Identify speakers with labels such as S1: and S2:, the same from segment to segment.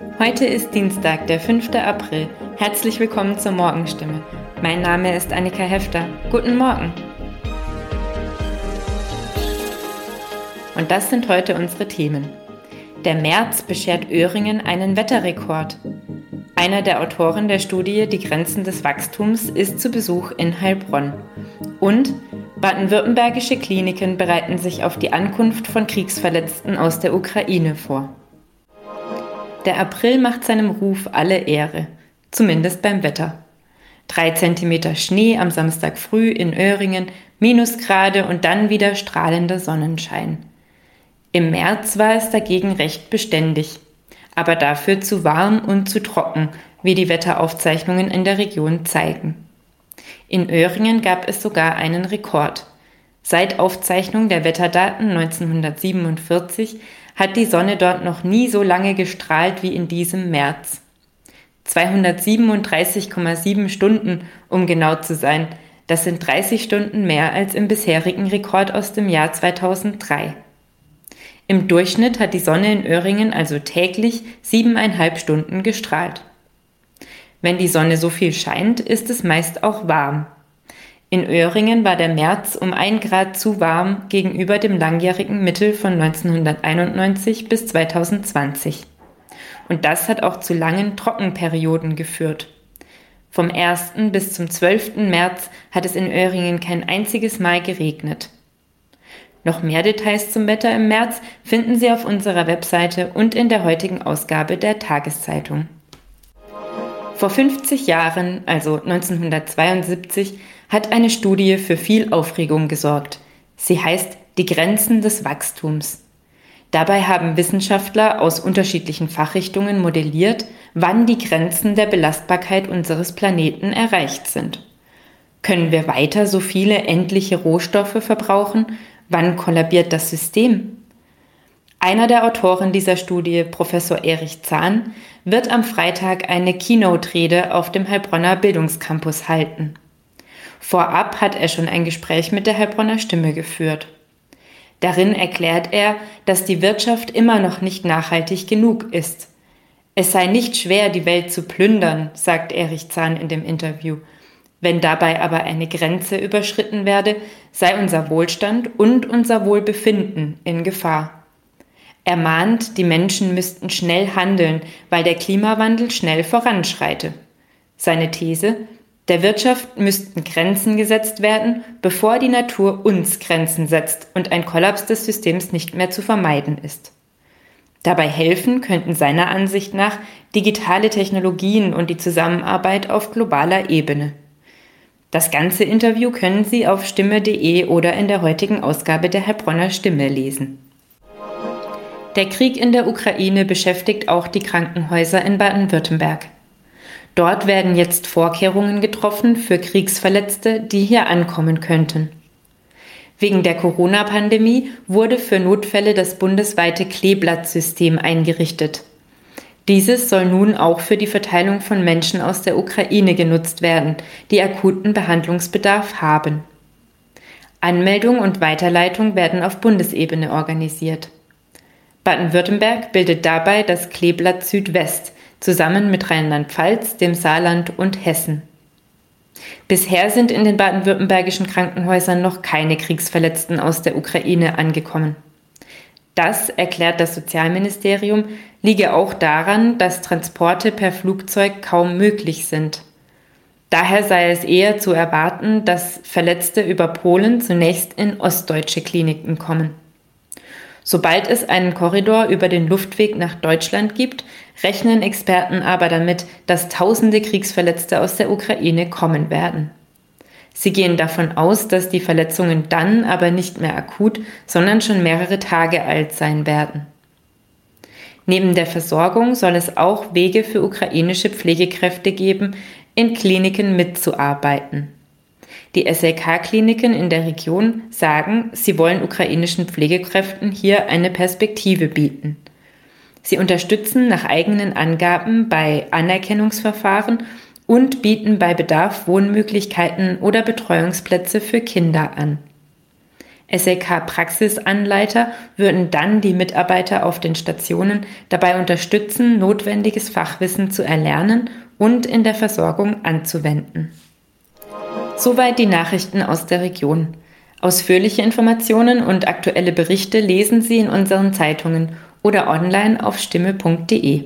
S1: Heute ist Dienstag, der 5. April. Herzlich willkommen zur Morgenstimme. Mein Name ist Annika Hefter. Guten Morgen. Und das sind heute unsere Themen. Der März beschert Öhringen einen Wetterrekord. Einer der Autoren der Studie Die Grenzen des Wachstums ist zu Besuch in Heilbronn. Und baden-württembergische Kliniken bereiten sich auf die Ankunft von Kriegsverletzten aus der Ukraine vor. Der April macht seinem Ruf alle Ehre, zumindest beim Wetter. Drei Zentimeter Schnee am Samstag früh in Öhringen, Minusgrade und dann wieder strahlender Sonnenschein. Im März war es dagegen recht beständig, aber dafür zu warm und zu trocken, wie die Wetteraufzeichnungen in der Region zeigen. In Öhringen gab es sogar einen Rekord. Seit Aufzeichnung der Wetterdaten 1947 hat die Sonne dort noch nie so lange gestrahlt wie in diesem März. 237,7 Stunden, um genau zu sein. Das sind 30 Stunden mehr als im bisherigen Rekord aus dem Jahr 2003. Im Durchschnitt hat die Sonne in Öhringen also täglich siebeneinhalb Stunden gestrahlt. Wenn die Sonne so viel scheint, ist es meist auch warm. In Öhringen war der März um ein Grad zu warm gegenüber dem langjährigen Mittel von 1991 bis 2020. Und das hat auch zu langen Trockenperioden geführt. Vom 1. bis zum 12. März hat es in Öhringen kein einziges Mal geregnet. Noch mehr Details zum Wetter im März finden Sie auf unserer Webseite und in der heutigen Ausgabe der Tageszeitung. Vor 50 Jahren, also 1972, hat eine Studie für viel Aufregung gesorgt. Sie heißt Die Grenzen des Wachstums. Dabei haben Wissenschaftler aus unterschiedlichen Fachrichtungen modelliert, wann die Grenzen der Belastbarkeit unseres Planeten erreicht sind. Können wir weiter so viele endliche Rohstoffe verbrauchen? Wann kollabiert das System? Einer der Autoren dieser Studie, Professor Erich Zahn, wird am Freitag eine Keynote-Rede auf dem Heilbronner Bildungscampus halten. Vorab hat er schon ein Gespräch mit der Heilbronner Stimme geführt. Darin erklärt er, dass die Wirtschaft immer noch nicht nachhaltig genug ist. Es sei nicht schwer, die Welt zu plündern, sagt Erich Zahn in dem Interview. Wenn dabei aber eine Grenze überschritten werde, sei unser Wohlstand und unser Wohlbefinden in Gefahr. Er mahnt, die Menschen müssten schnell handeln, weil der Klimawandel schnell voranschreite. Seine These, der Wirtschaft müssten Grenzen gesetzt werden, bevor die Natur uns Grenzen setzt und ein Kollaps des Systems nicht mehr zu vermeiden ist. Dabei helfen könnten seiner Ansicht nach digitale Technologien und die Zusammenarbeit auf globaler Ebene. Das ganze Interview können Sie auf stimme.de oder in der heutigen Ausgabe der Heilbronner Stimme lesen. Der Krieg in der Ukraine beschäftigt auch die Krankenhäuser in Baden-Württemberg. Dort werden jetzt Vorkehrungen getroffen für Kriegsverletzte, die hier ankommen könnten. Wegen der Corona-Pandemie wurde für Notfälle das bundesweite Kleeblattsystem eingerichtet. Dieses soll nun auch für die Verteilung von Menschen aus der Ukraine genutzt werden, die akuten Behandlungsbedarf haben. Anmeldung und Weiterleitung werden auf Bundesebene organisiert. Baden-Württemberg bildet dabei das Kleeblatt Südwest, zusammen mit Rheinland-Pfalz, dem Saarland und Hessen. Bisher sind in den baden-württembergischen Krankenhäusern noch keine Kriegsverletzten aus der Ukraine angekommen. Das, erklärt das Sozialministerium, liege auch daran, dass Transporte per Flugzeug kaum möglich sind. Daher sei es eher zu erwarten, dass Verletzte über Polen zunächst in ostdeutsche Kliniken kommen. Sobald es einen Korridor über den Luftweg nach Deutschland gibt, rechnen Experten aber damit, dass tausende Kriegsverletzte aus der Ukraine kommen werden. Sie gehen davon aus, dass die Verletzungen dann aber nicht mehr akut, sondern schon mehrere Tage alt sein werden. Neben der Versorgung soll es auch Wege für ukrainische Pflegekräfte geben, in Kliniken mitzuarbeiten. Die SLK-Kliniken in der Region sagen, sie wollen ukrainischen Pflegekräften hier eine Perspektive bieten. Sie unterstützen nach eigenen Angaben bei Anerkennungsverfahren und bieten bei Bedarf Wohnmöglichkeiten oder Betreuungsplätze für Kinder an. SLK-Praxisanleiter würden dann die Mitarbeiter auf den Stationen dabei unterstützen, notwendiges Fachwissen zu erlernen und in der Versorgung anzuwenden. Soweit die Nachrichten aus der Region. Ausführliche Informationen und aktuelle Berichte lesen Sie in unseren Zeitungen oder online auf stimme.de.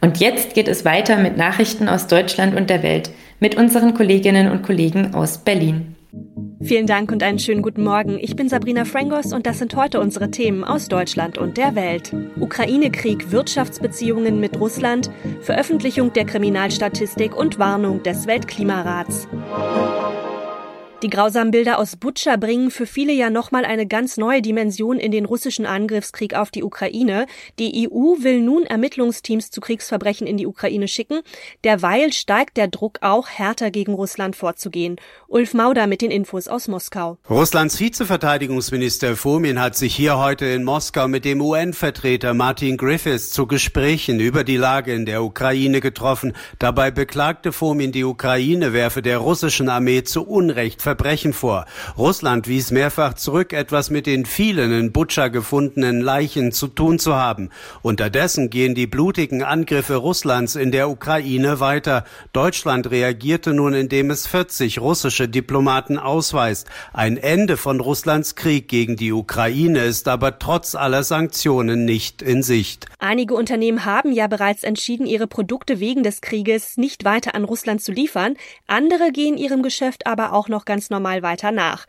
S1: Und jetzt geht es weiter mit Nachrichten aus Deutschland und der Welt mit unseren Kolleginnen und Kollegen aus Berlin.
S2: Vielen Dank und einen schönen guten Morgen. Ich bin Sabrina Frangos und das sind heute unsere Themen aus Deutschland und der Welt. Ukraine-Krieg, Wirtschaftsbeziehungen mit Russland, Veröffentlichung der Kriminalstatistik und Warnung des Weltklimarats. Die grausamen Bilder aus Butscha bringen für viele ja nochmal eine ganz neue Dimension in den russischen Angriffskrieg auf die Ukraine. Die EU will nun Ermittlungsteams zu Kriegsverbrechen in die Ukraine schicken. Derweil steigt der Druck auch, härter gegen Russland vorzugehen. Ulf Mauder mit den Infos aus Moskau.
S3: Russlands Vizeverteidigungsminister Fomin hat sich hier heute in Moskau mit dem UN-Vertreter Martin Griffiths zu Gesprächen über die Lage in der Ukraine getroffen. Dabei beklagte Fomin, die Ukraine werfe der russischen Armee zu Unrecht Verbrechen vor. Russland wies mehrfach zurück, etwas mit den vielen in Butscha gefundenen Leichen zu tun zu haben. Unterdessen gehen die blutigen Angriffe Russlands in der Ukraine weiter. Deutschland reagierte nun, indem es 40 russische Diplomaten ausweist. Ein Ende von Russlands Krieg gegen die Ukraine ist aber trotz aller Sanktionen nicht in Sicht.
S2: Einige Unternehmen haben ja bereits entschieden, ihre Produkte wegen des Krieges nicht weiter an Russland zu liefern. Andere gehen ihrem Geschäft aber auch noch ganz ganz normal weiter nach.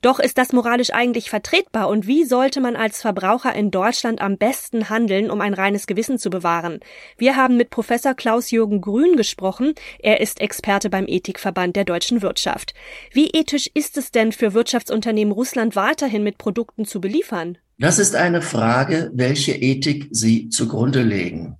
S2: Doch ist das moralisch eigentlich vertretbar und wie sollte man als Verbraucher in Deutschland am besten handeln, um ein reines Gewissen zu bewahren? Wir haben mit Professor Klaus-Jürgen Grün gesprochen. Er ist Experte beim Ethikverband der deutschen Wirtschaft. Wie ethisch ist es denn für Wirtschaftsunternehmen Russland weiterhin mit Produkten zu beliefern?
S4: Das ist eine Frage, welche Ethik Sie zugrunde legen.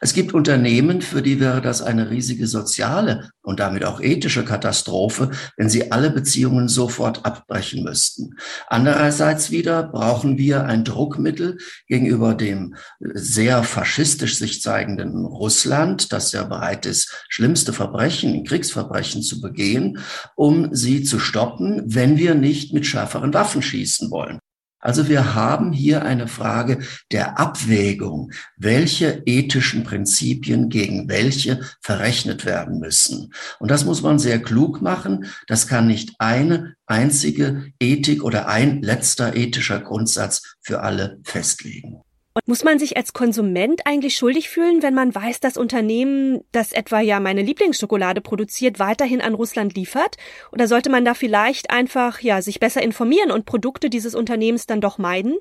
S4: Es gibt Unternehmen, für die wäre das eine riesige soziale und damit auch ethische Katastrophe, wenn sie alle Beziehungen sofort abbrechen müssten. Andererseits wieder brauchen wir ein Druckmittel gegenüber dem sehr faschistisch sich zeigenden Russland, das ja bereit ist, schlimmste Verbrechen, Kriegsverbrechen zu begehen, um sie zu stoppen, wenn wir nicht mit schärferen Waffen schießen wollen. Also wir haben hier eine Frage der Abwägung, welche ethischen Prinzipien gegen welche verrechnet werden müssen. Und das muss man sehr klug machen. Das kann nicht eine einzige Ethik oder ein letzter ethischer Grundsatz für alle festlegen.
S2: Und muss man sich als Konsument eigentlich schuldig fühlen, wenn man weiß, dass Unternehmen, das etwa ja meine Lieblingsschokolade produziert, weiterhin an Russland liefert? Oder sollte man da vielleicht einfach ja sich besser informieren und Produkte dieses Unternehmens dann doch meiden?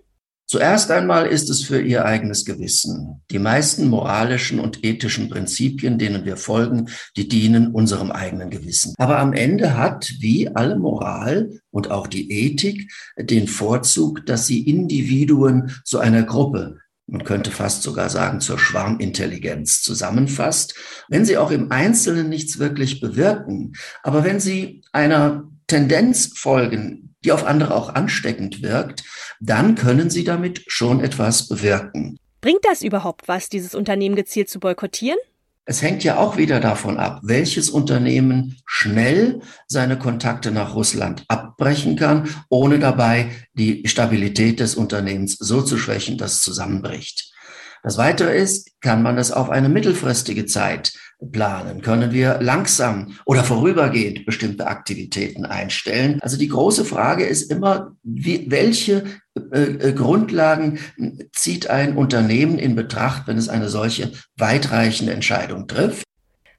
S4: Zuerst einmal ist es für ihr eigenes Gewissen. Die meisten moralischen und ethischen Prinzipien, denen wir folgen, die dienen unserem eigenen Gewissen. Aber am Ende hat, wie alle Moral und auch die Ethik, den Vorzug, dass sie Individuen zu einer Gruppe man könnte fast sogar sagen, zur Schwarmintelligenz zusammenfasst, wenn sie auch im Einzelnen nichts wirklich bewirken, aber wenn sie einer Tendenz folgen, die auf andere auch ansteckend wirkt, dann können sie damit schon etwas bewirken.
S2: Bringt das überhaupt was, dieses Unternehmen gezielt zu boykottieren?
S4: Es hängt ja auch wieder davon ab, welches Unternehmen schnell seine Kontakte nach Russland abbrechen kann, ohne dabei die Stabilität des Unternehmens so zu schwächen, dass es zusammenbricht. Das Weitere ist, kann man das auf eine mittelfristige Zeit planen? Können wir langsam oder vorübergehend bestimmte Aktivitäten einstellen? Also die große Frage ist immer, wie, welche äh, äh, Grundlagen zieht ein Unternehmen in Betracht, wenn es eine solche weitreichende Entscheidung trifft?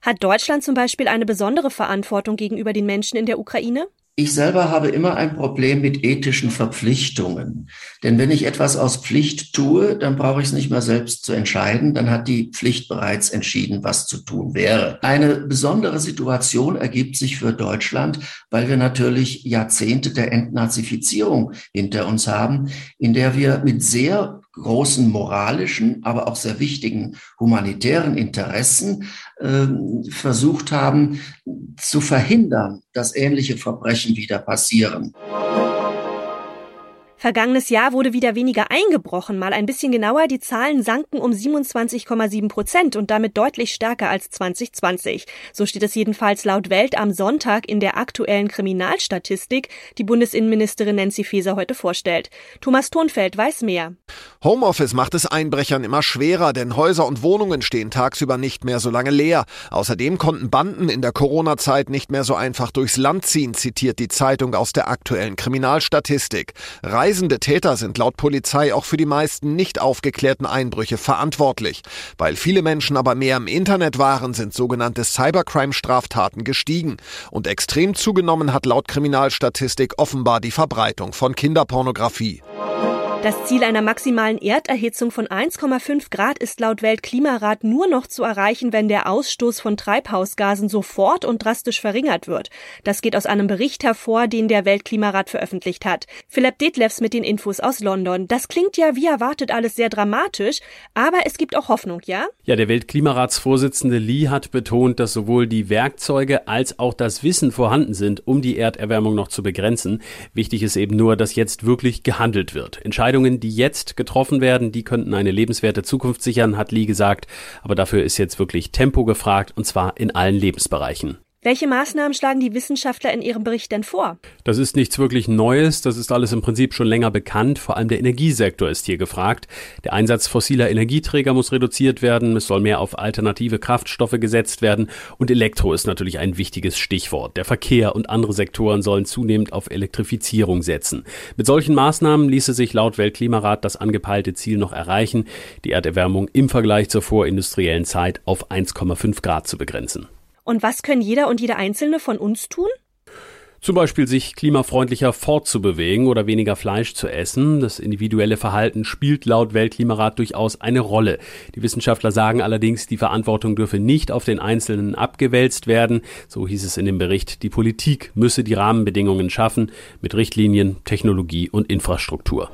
S2: Hat Deutschland zum Beispiel eine besondere Verantwortung gegenüber den Menschen in der Ukraine?
S4: Ich selber habe immer ein Problem mit ethischen Verpflichtungen. Denn wenn ich etwas aus Pflicht tue, dann brauche ich es nicht mehr selbst zu entscheiden. Dann hat die Pflicht bereits entschieden, was zu tun wäre. Eine besondere Situation ergibt sich für Deutschland, weil wir natürlich Jahrzehnte der Entnazifizierung hinter uns haben, in der wir mit sehr großen moralischen, aber auch sehr wichtigen humanitären Interessen äh, versucht haben zu verhindern, dass ähnliche Verbrechen wieder passieren.
S2: Vergangenes Jahr wurde wieder weniger eingebrochen. Mal ein bisschen genauer, die Zahlen sanken um 27,7 Prozent und damit deutlich stärker als 2020. So steht es jedenfalls laut Welt am Sonntag in der aktuellen Kriminalstatistik, die Bundesinnenministerin Nancy Faeser heute vorstellt. Thomas Thunfeld weiß mehr.
S5: Homeoffice macht es Einbrechern immer schwerer, denn Häuser und Wohnungen stehen tagsüber nicht mehr so lange leer. Außerdem konnten Banden in der Corona-Zeit nicht mehr so einfach durchs Land ziehen, zitiert die Zeitung aus der aktuellen Kriminalstatistik. Reisende Täter sind laut Polizei auch für die meisten nicht aufgeklärten Einbrüche verantwortlich. Weil viele Menschen aber mehr im Internet waren, sind sogenannte Cybercrime-Straftaten gestiegen. Und extrem zugenommen hat laut Kriminalstatistik offenbar die Verbreitung von Kinderpornografie.
S2: Das Ziel einer maximalen Erderhitzung von 1,5 Grad ist laut Weltklimarat nur noch zu erreichen, wenn der Ausstoß von Treibhausgasen sofort und drastisch verringert wird. Das geht aus einem Bericht hervor, den der Weltklimarat veröffentlicht hat. Philipp Detlefs mit den Infos aus London. Das klingt ja wie erwartet alles sehr dramatisch, aber es gibt auch Hoffnung, ja?
S6: Ja, der Weltklimaratsvorsitzende Lee hat betont, dass sowohl die Werkzeuge als auch das Wissen vorhanden sind, um die Erderwärmung noch zu begrenzen. Wichtig ist eben nur, dass jetzt wirklich gehandelt wird. Entscheidend Entscheidungen, die jetzt getroffen werden, die könnten eine lebenswerte Zukunft sichern, hat Lee gesagt. Aber dafür ist jetzt wirklich Tempo gefragt, und zwar in allen Lebensbereichen.
S2: Welche Maßnahmen schlagen die Wissenschaftler in ihrem Bericht denn vor?
S6: Das ist nichts wirklich Neues, das ist alles im Prinzip schon länger bekannt, vor allem der Energiesektor ist hier gefragt. Der Einsatz fossiler Energieträger muss reduziert werden, es soll mehr auf alternative Kraftstoffe gesetzt werden und Elektro ist natürlich ein wichtiges Stichwort. Der Verkehr und andere Sektoren sollen zunehmend auf Elektrifizierung setzen. Mit solchen Maßnahmen ließe sich laut Weltklimarat das angepeilte Ziel noch erreichen, die Erderwärmung im Vergleich zur vorindustriellen Zeit auf 1,5 Grad zu begrenzen.
S2: Und was können jeder und jede Einzelne von uns tun?
S6: Zum Beispiel sich klimafreundlicher fortzubewegen oder weniger Fleisch zu essen. Das individuelle Verhalten spielt laut Weltklimarat durchaus eine Rolle. Die Wissenschaftler sagen allerdings, die Verantwortung dürfe nicht auf den Einzelnen abgewälzt werden. So hieß es in dem Bericht, die Politik müsse die Rahmenbedingungen schaffen mit Richtlinien, Technologie und Infrastruktur.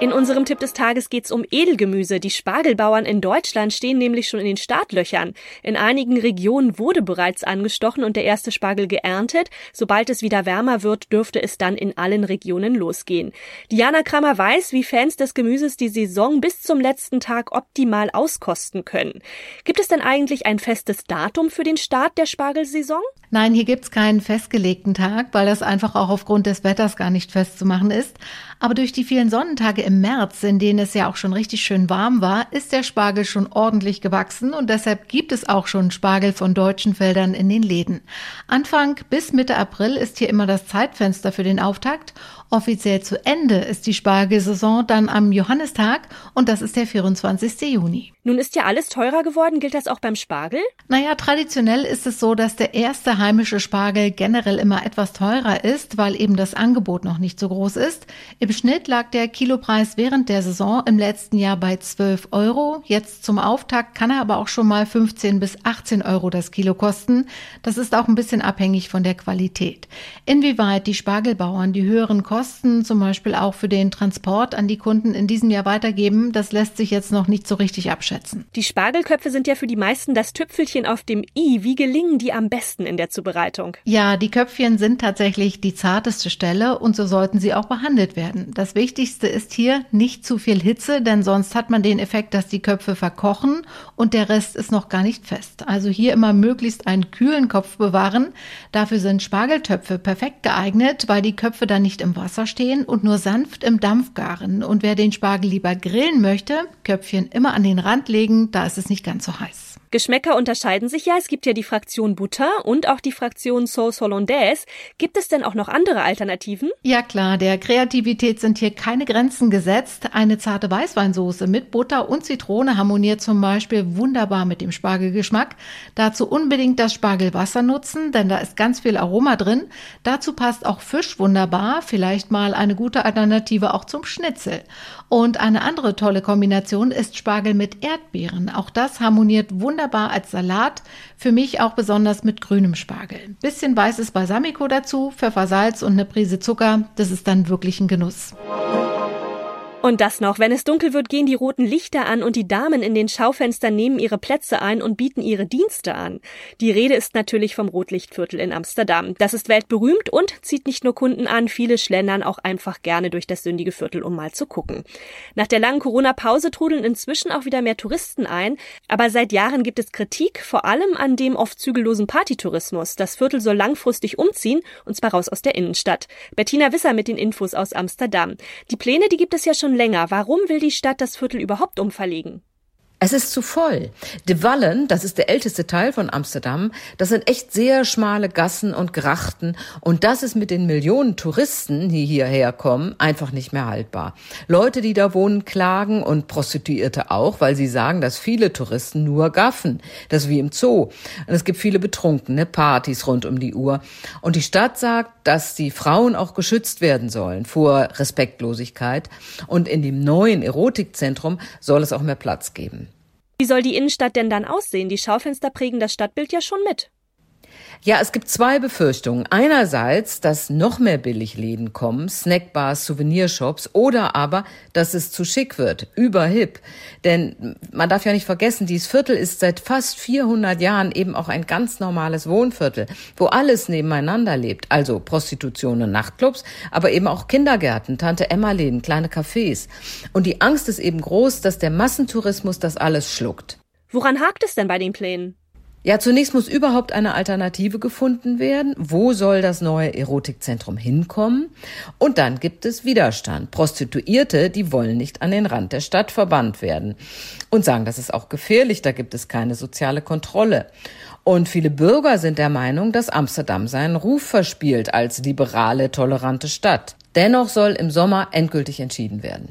S2: In unserem Tipp des Tages geht's um Edelgemüse. Die Spargelbauern in Deutschland stehen nämlich schon in den Startlöchern. In einigen Regionen wurde bereits angestochen und der erste Spargel geerntet. Sobald es wieder wärmer wird, dürfte es dann in allen Regionen losgehen. Diana Kramer weiß, wie Fans des Gemüses die Saison bis zum letzten Tag optimal auskosten können. Gibt es denn eigentlich ein festes Datum für den Start der Spargelsaison?
S7: Nein, hier gibt's keinen festgelegten Tag, weil das einfach auch aufgrund des Wetters gar nicht festzumachen ist. Aber durch die vielen Sonnentage im März, in denen es ja auch schon richtig schön warm war, ist der Spargel schon ordentlich gewachsen und deshalb gibt es auch schon Spargel von deutschen Feldern in den Läden. Anfang bis Mitte April ist hier immer das Zeitfenster für den Auftakt Offiziell zu Ende ist die Spargelsaison dann am Johannistag und das ist der 24. Juni.
S2: Nun ist ja alles teurer geworden. Gilt das auch beim Spargel?
S7: Naja, traditionell ist es so, dass der erste heimische Spargel generell immer etwas teurer ist, weil eben das Angebot noch nicht so groß ist. Im Schnitt lag der Kilopreis während der Saison im letzten Jahr bei 12 Euro. Jetzt zum Auftakt kann er aber auch schon mal 15 bis 18 Euro das Kilo kosten. Das ist auch ein bisschen abhängig von der Qualität. Inwieweit die Spargelbauern die höheren Kosten zum Beispiel auch für den Transport an die Kunden in diesem Jahr weitergeben, das lässt sich jetzt noch nicht so richtig abschätzen.
S2: Die Spargelköpfe sind ja für die meisten das Tüpfelchen auf dem i. Wie gelingen die am besten in der Zubereitung?
S7: Ja, die Köpfchen sind tatsächlich die zarteste Stelle und so sollten sie auch behandelt werden. Das Wichtigste ist hier nicht zu viel Hitze, denn sonst hat man den Effekt, dass die Köpfe verkochen und der Rest ist noch gar nicht fest. Also hier immer möglichst einen kühlen Kopf bewahren. Dafür sind Spargeltöpfe perfekt geeignet, weil die Köpfe dann nicht im Wasser Wasser stehen und nur sanft im Dampf garen. Und wer den Spargel lieber grillen möchte, Köpfchen immer an den Rand legen, da ist es nicht ganz so heiß.
S2: Geschmäcker unterscheiden sich ja. Es gibt ja die Fraktion Butter und auch die Fraktion Sauce Hollandaise. Gibt es denn auch noch andere Alternativen?
S7: Ja klar, der Kreativität sind hier keine Grenzen gesetzt. Eine zarte Weißweinsoße mit Butter und Zitrone harmoniert zum Beispiel wunderbar mit dem Spargelgeschmack. Dazu unbedingt das Spargelwasser nutzen, denn da ist ganz viel Aroma drin. Dazu passt auch Fisch wunderbar, vielleicht mal eine gute Alternative auch zum Schnitzel. Und eine andere tolle Kombination ist Spargel mit Erdbeeren. Auch das harmoniert wunderbar als Salat. Für mich auch besonders mit grünem Spargel. Bisschen weißes Balsamico dazu, Pfeffersalz und eine Prise Zucker. Das ist dann wirklich ein Genuss.
S2: Und das noch, wenn es dunkel wird, gehen die roten Lichter an und die Damen in den Schaufenstern nehmen ihre Plätze ein und bieten ihre Dienste an. Die Rede ist natürlich vom Rotlichtviertel in Amsterdam. Das ist weltberühmt und zieht nicht nur Kunden an, viele schlendern auch einfach gerne durch das sündige Viertel, um mal zu gucken. Nach der langen Corona-Pause trudeln inzwischen auch wieder mehr Touristen ein, aber seit Jahren gibt es Kritik, vor allem an dem oft zügellosen Partytourismus. Das Viertel soll langfristig umziehen, und zwar raus aus der Innenstadt. Bettina Wisser mit den Infos aus Amsterdam. Die Pläne, die gibt es ja schon länger. Warum will die Stadt das Viertel überhaupt umverlegen?
S8: Es ist zu voll. De Wallen, das ist der älteste Teil von Amsterdam, das sind echt sehr schmale Gassen und Grachten und das ist mit den Millionen Touristen, die hierher kommen, einfach nicht mehr haltbar. Leute, die da wohnen, klagen und Prostituierte auch, weil sie sagen, dass viele Touristen nur gaffen. Das ist wie im Zoo. Und es gibt viele betrunkene Partys rund um die Uhr. Und die Stadt sagt, dass die Frauen auch geschützt werden sollen vor Respektlosigkeit. Und in dem neuen Erotikzentrum soll es auch mehr Platz geben.
S2: Wie soll die Innenstadt denn dann aussehen? Die Schaufenster prägen das Stadtbild ja schon mit.
S8: Ja, es gibt zwei Befürchtungen. Einerseits, dass noch mehr Billigläden kommen, Snackbars, Souvenirshops, oder aber, dass es zu schick wird, überhip. Denn man darf ja nicht vergessen, dieses Viertel ist seit fast 400 Jahren eben auch ein ganz normales Wohnviertel, wo alles nebeneinander lebt. Also Prostitution und Nachtclubs, aber eben auch Kindergärten, Tante-Emma-Läden, kleine Cafés. Und die Angst ist eben groß, dass der Massentourismus das alles schluckt.
S2: Woran hakt es denn bei den Plänen?
S8: Ja, zunächst muss überhaupt eine Alternative gefunden werden. Wo soll das neue Erotikzentrum hinkommen? Und dann gibt es Widerstand. Prostituierte, die wollen nicht an den Rand der Stadt verbannt werden und sagen, das ist auch gefährlich, da gibt es keine soziale Kontrolle. Und viele Bürger sind der Meinung, dass Amsterdam seinen Ruf verspielt als liberale, tolerante Stadt. Dennoch soll im Sommer endgültig entschieden werden.